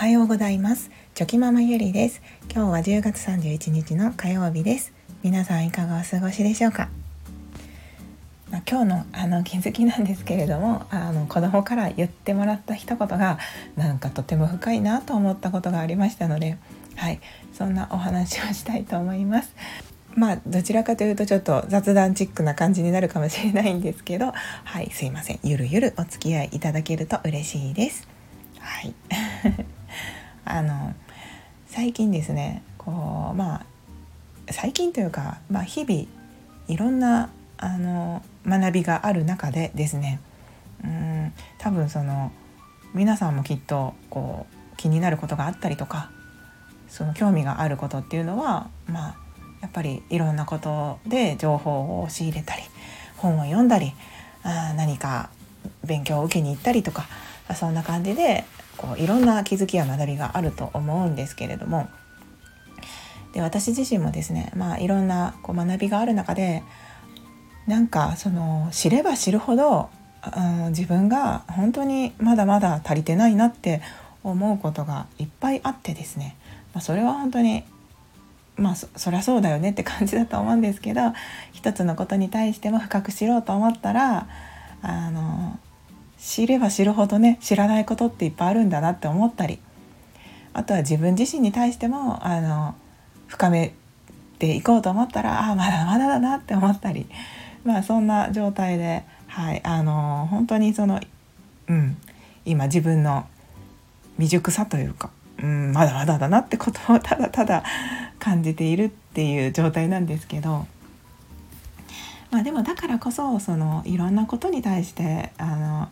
はようございます。チョキママゆりです。今日は10月31日の火曜日です。皆さんいかがお過ごしでしょうか？まあ、今日のあの気づきなんですけれどもあの子供から言ってもらった一言がなんかとても深いなと思ったことがありましたのではい。そんなお話をしたいと思います。まあどちらかというとちょっと雑談チックな感じになるかもしれないんですけどはい。すいません。ゆるゆるお付き合いいただけると嬉しいです。はい。あの最近ですねこうまあ最近というか、まあ、日々いろんなあの学びがある中でですねうん多分その皆さんもきっとこう気になることがあったりとかその興味があることっていうのはまあやっぱりいろんなことで情報を仕入れたり本を読んだりあ何か勉強を受けに行ったりとかそんな感じでこういろんな気づきや学びがあると思うんですけれども。で私自身もですね、まあ、いろんなこう学びがある中でなんかその知れば知るほど、うん、自分が本当にまだまだ足りてないなって思うことがいっぱいあってですね、まあ、それは本当にまあそそりゃそうだよねって感じだと思うんですけど一つのことに対しても深く知ろうと思ったらあの知れば知るほどね知らないことっていっぱいあるんだなって思ったりあとは自分自身に対してもあの深めていこうと思ったらああまだまだだなって思ったりまあそんな状態ではいあの本当にそのうん今自分の未熟さというか、うん、まだまだだなってことをただただ感じているっていう状態なんですけど。まあ、でもだからこそそのいろんなことに対してあの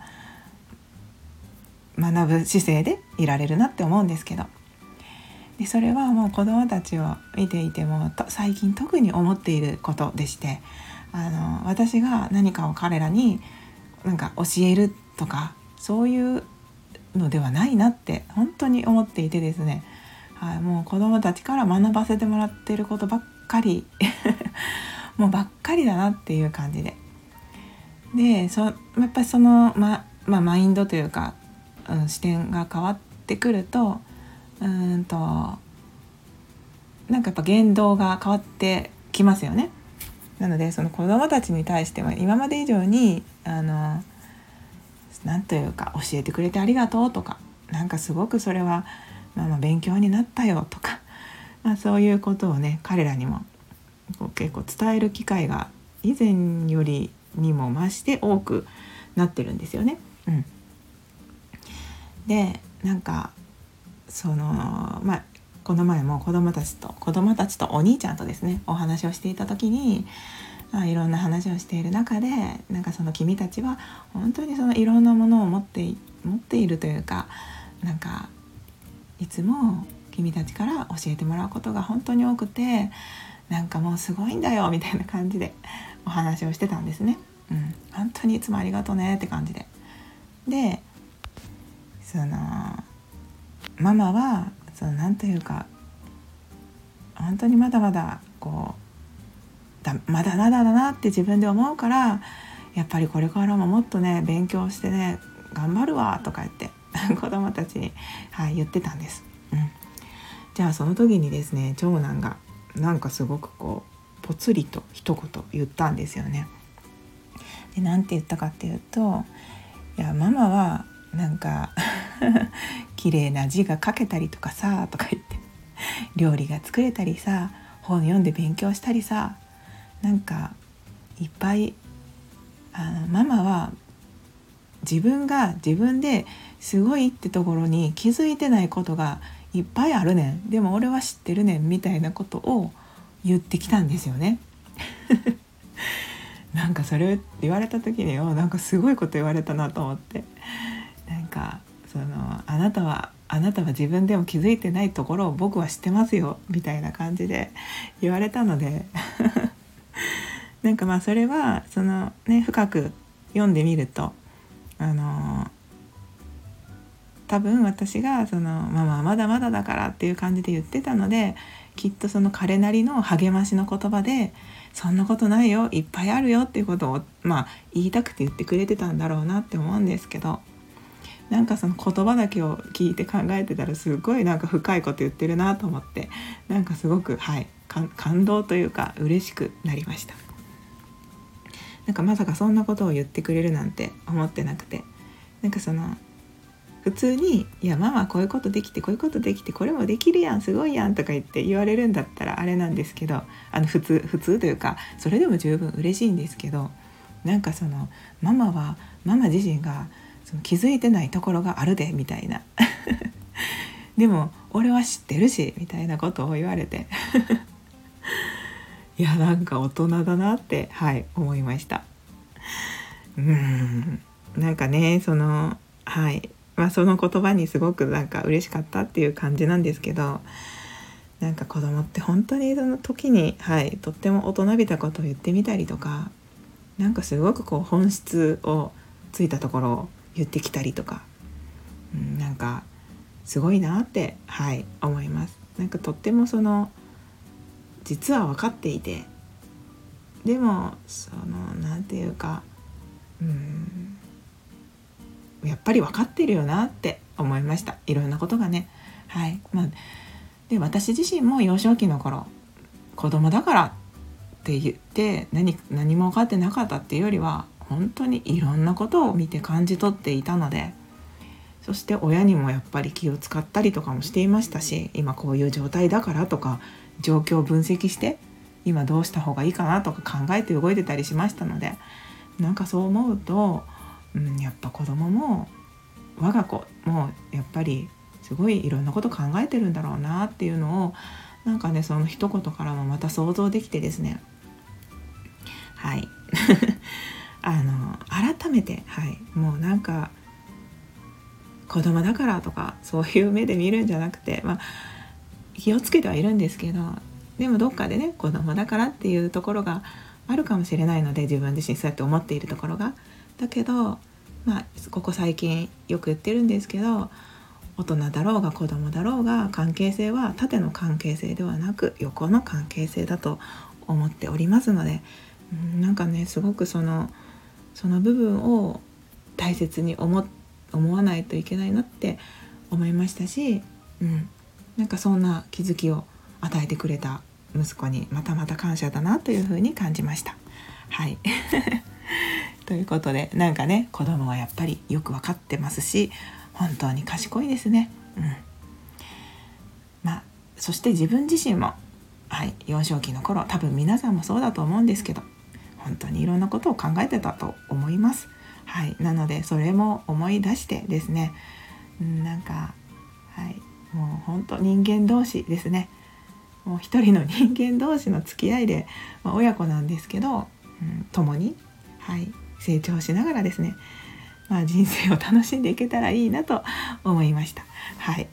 学ぶ姿勢でいられるなって思うんですけど。でそれはもう子どもたちを見ていても最近特に思っていることでしてあの私が何かを彼らになんか教えるとかそういうのではないなって本当に思っていてですね、はい、もう子どもたちから学ばせてもらってることばっかり。もうばっかりだなっていう感じででそやっぱりその、ままあ、マインドというか、うん、視点が変わってくるとうんとなんかやっぱ言動が変わってきますよね。なのでその子どもたちに対しては今まで以上にあの何というか教えてくれてありがとうとかなんかすごくそれは、まあ、まあ勉強になったよとか、まあ、そういうことをね彼らにも結構伝える機会が以前よりにも増して多くなってるんですよね。うん、でなんかそのまあこの前も子供たちと子供たちとお兄ちゃんとですねお話をしていた時にあいろんな話をしている中でなんかその君たちは本当にそのいろんなものを持って持っているというかなんかいつも君たちから教えてもらうことが本当に多くてなんかもうすごいんだよみたいな感じでお話をしてたんですね。うん、本当にいつもありがとうねって感じで。でそのママはその何というか本当にまだまだこうだまだまだだなって自分で思うからやっぱりこれからももっとね勉強してね頑張るわとか言って 子供たちに、はい、言ってたんです。うん、じゃあその時にですね長男がなんかすごくこうぽつりと一言言ったんですよね。で何て言ったかっていうと「いやママはなんか 綺麗な字が書けたりとかさ」とか言って料理が作れたりさ本読んで勉強したりさなんかいっぱいあのママは自分が自分ですごいってところに気づいてないことがいっぱいあるねん。でも俺は知ってるねんみたいなことを言ってきたんですよね。なんかそれ言われた時によなんかすごいこと言われたなと思って。なんかそのあなたはあなたは自分でも気づいてないところを僕は知ってますよみたいな感じで言われたので。なんかまあそれはそのね深く読んでみるとあの多分私がその「ママはまだまだだから」っていう感じで言ってたのできっとその彼なりの励ましの言葉で「そんなことないよいっぱいあるよ」っていうことをまあ言いたくて言ってくれてたんだろうなって思うんですけどなんかその言葉だけを聞いて考えてたらすごいなんか深いこと言ってるなと思ってなんかすごくはい感動というか嬉しくなりました。なんかまさかそんなことを言ってくれるなんて思ってなくてなんかその普通に「いやママこういうことできてこういうことできてこれもできるやんすごいやん」とか言って言われるんだったらあれなんですけどあの普通普通というかそれでも十分嬉しいんですけどなんかそのママはママ自身がその気づいてないところがあるでみたいな。でも俺は知ってるしみたいなことを言われて。いやなんか大人だなってはい思いました。うん。なんかねそのはい。まあその言葉にすごくなんか嬉しかったっていう感じなんですけどなんか子供って本当にその時にはいとっても大人びたことを言ってみたりとかなんかすごくこう本質をついたところを言ってきたりとか、うん、なんかすごいなってはい思います。なんかとってもその実は分かっていてでもその何て言うかうんやっぱり分かってるよなって思いました。いろんなことがね。はい。まあで私自身も幼少期の頃子供だからって言って何何も分かってなかったっていうよりは本当にいろんなことを見て感じ取っていたのでそして親にもやっぱり気を使ったりとかもしていましたし今こういう状態だからとか状況を分析して今どうした方がいいかなとか考えて動いてたりしましたのでなんかそう思うと、うん、やっぱ子供も我が子もやっぱりすごいいろんなこと考えてるんだろうなっていうのをなんかねその一言からもまた想像できてですね。はい。あの改めてはい。もうなんか子供だからとかそういう目で見るんじゃなくてまあ気をつけてはいるんですけどでもどっかでね子供だからっていうところがあるかもしれないので自分自身そうやって思っているところが。だけどまあここ最近よく言ってるんですけど大人だろうが子供だろうが関係性は縦の関係性ではなく横の関係性だと思っておりますのでなんかねすごくそのその部分を大切に思思わないといけないなって思いましたし、うん、なんかそんな気づきを与えてくれた息子にまたまた感謝だなというふうに感じました。はいということでなんかね子供はやっぱりよく分かってますし本当に賢いですね。うん、まあそして自分自身も、はい、幼少期の頃多分皆さんもそうだと思うんですけど本当にいろんなことを考えてたと思います。はい、なのでそれも思い出してですねなんか、はい、もう本当人間同士ですねもう一人の人間同士の付き合いで、まあ、親子なんですけど、うん、共に、はい、成長しながらですね、まあ、人生を楽しんでいけたらいいなと思いました。はい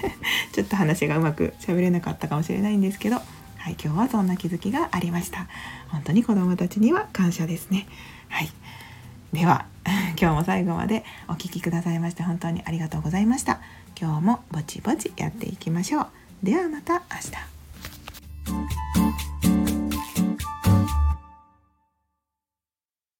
ちょっと話がうまく喋れなかったかもしれないんですけどはい、今日はそんな気づきがありました。本当に子供たちには感謝ですね。はい。では、今日も最後までお聴きくださいまして本当にありがとうございました。今日もぼちぼちやっていきましょう。ではまた明日。